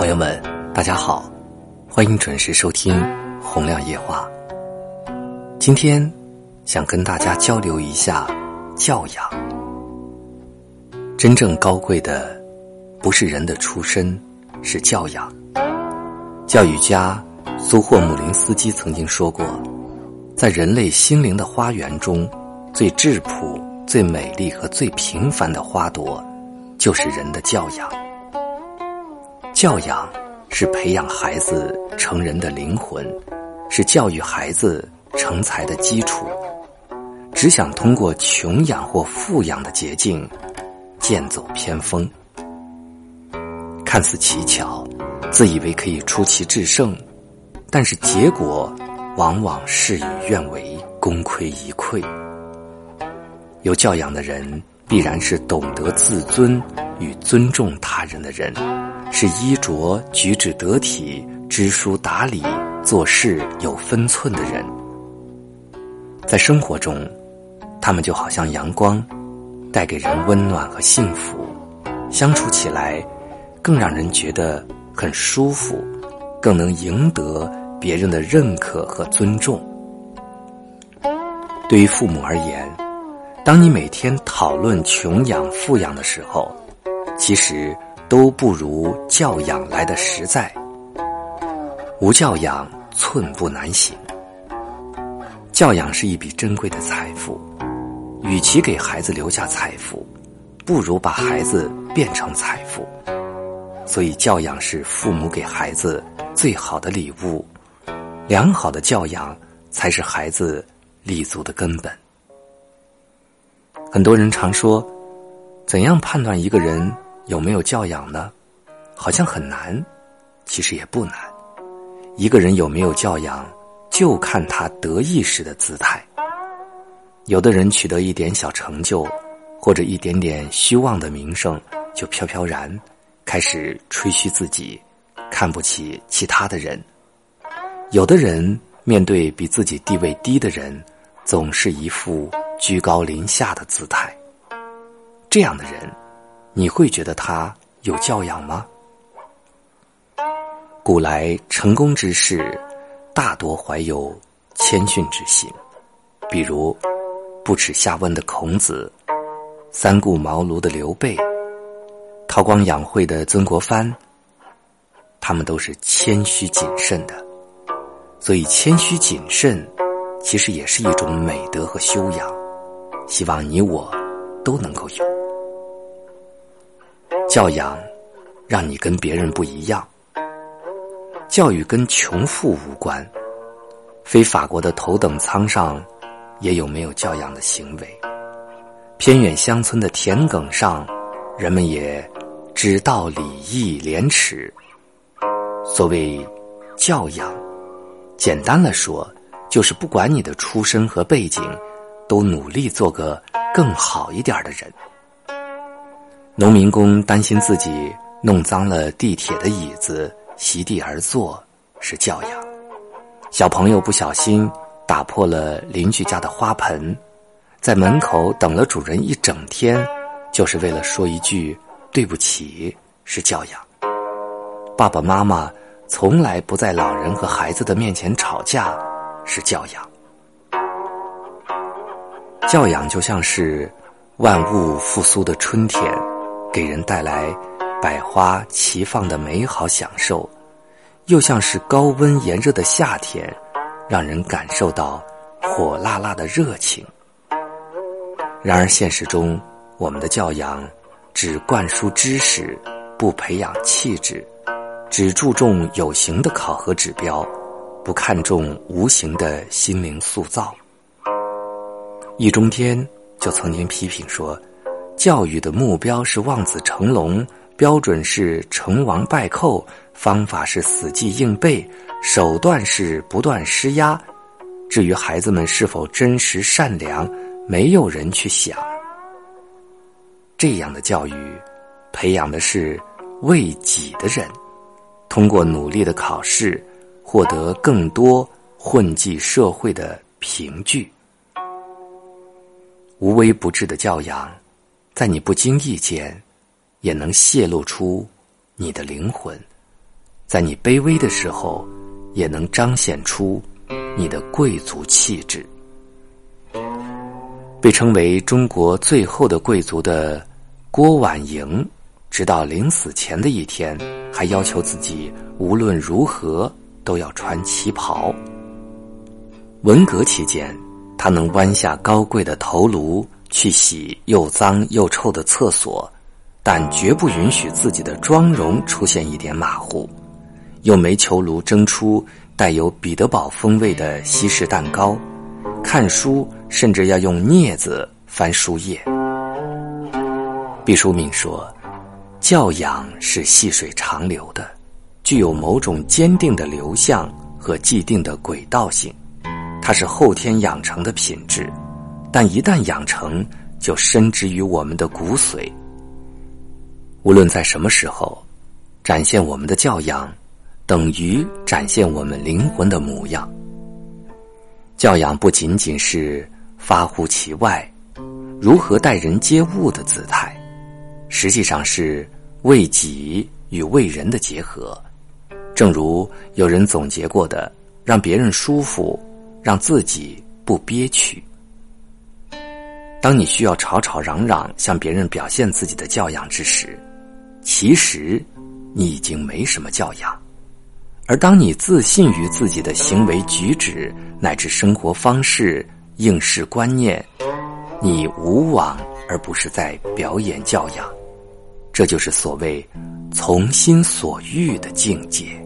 朋友们，大家好，欢迎准时收听《洪亮夜话》。今天想跟大家交流一下教养。真正高贵的不是人的出身，是教养。教育家苏霍姆林斯基曾经说过，在人类心灵的花园中，最质朴、最美丽和最平凡的花朵，就是人的教养。教养是培养孩子成人的灵魂，是教育孩子成才的基础。只想通过穷养或富养的捷径，剑走偏锋，看似奇巧，自以为可以出奇制胜，但是结果往往事与愿违，功亏一篑。有教养的人，必然是懂得自尊与尊重他人的人。是衣着举止得体、知书达理、做事有分寸的人。在生活中，他们就好像阳光，带给人温暖和幸福，相处起来更让人觉得很舒服，更能赢得别人的认可和尊重。对于父母而言，当你每天讨论穷养、富养的时候，其实。都不如教养来的实在。无教养，寸步难行。教养是一笔珍贵的财富，与其给孩子留下财富，不如把孩子变成财富。所以，教养是父母给孩子最好的礼物。良好的教养才是孩子立足的根本。很多人常说，怎样判断一个人？有没有教养呢？好像很难，其实也不难。一个人有没有教养，就看他得意时的姿态。有的人取得一点小成就，或者一点点虚妄的名声，就飘飘然，开始吹嘘自己，看不起其他的人。有的人面对比自己地位低的人，总是一副居高临下的姿态。这样的人。你会觉得他有教养吗？古来成功之士，大多怀有谦逊之心，比如不耻下问的孔子，三顾茅庐的刘备，韬光养晦的曾国藩，他们都是谦虚谨慎的。所以，谦虚谨慎其实也是一种美德和修养，希望你我都能够有。教养，让你跟别人不一样。教育跟穷富无关，非法国的头等舱上，也有没有教养的行为；偏远乡村的田埂上，人们也知道礼义廉耻。所谓教养，简单的说，就是不管你的出身和背景，都努力做个更好一点的人。农民工担心自己弄脏了地铁的椅子，席地而坐是教养；小朋友不小心打破了邻居家的花盆，在门口等了主人一整天，就是为了说一句对不起是教养；爸爸妈妈从来不在老人和孩子的面前吵架是教养。教养就像是万物复苏的春天。给人带来百花齐放的美好享受，又像是高温炎热的夏天，让人感受到火辣辣的热情。然而现实中，我们的教养只灌输知识，不培养气质；只注重有形的考核指标，不看重无形的心灵塑造。易中天就曾经批评说。教育的目标是望子成龙，标准是成王败寇，方法是死记硬背，手段是不断施压。至于孩子们是否真实善良，没有人去想。这样的教育，培养的是为己的人，通过努力的考试，获得更多混迹社会的凭据。无微不至的教养。在你不经意间，也能泄露出你的灵魂，在你卑微的时候，也能彰显出你的贵族气质。被称为中国最后的贵族的郭婉莹，直到临死前的一天，还要求自己无论如何都要穿旗袍。文革期间，他能弯下高贵的头颅去洗又脏又臭的厕所，但绝不允许自己的妆容出现一点马虎。用煤球炉蒸出带有彼得堡风味的西式蛋糕，看书甚至要用镊子翻书页。毕淑敏说：“教养是细水长流的，具有某种坚定的流向和既定的轨道性。它是后天养成的品质，但一旦养成，就深植于我们的骨髓。无论在什么时候，展现我们的教养。”等于展现我们灵魂的模样。教养不仅仅是发乎其外，如何待人接物的姿态，实际上是为己与为人的结合。正如有人总结过的：“让别人舒服，让自己不憋屈。”当你需要吵吵嚷嚷向别人表现自己的教养之时，其实你已经没什么教养。而当你自信于自己的行为举止乃至生活方式、应试观念，你无往而不是在表演教养，这就是所谓从心所欲的境界。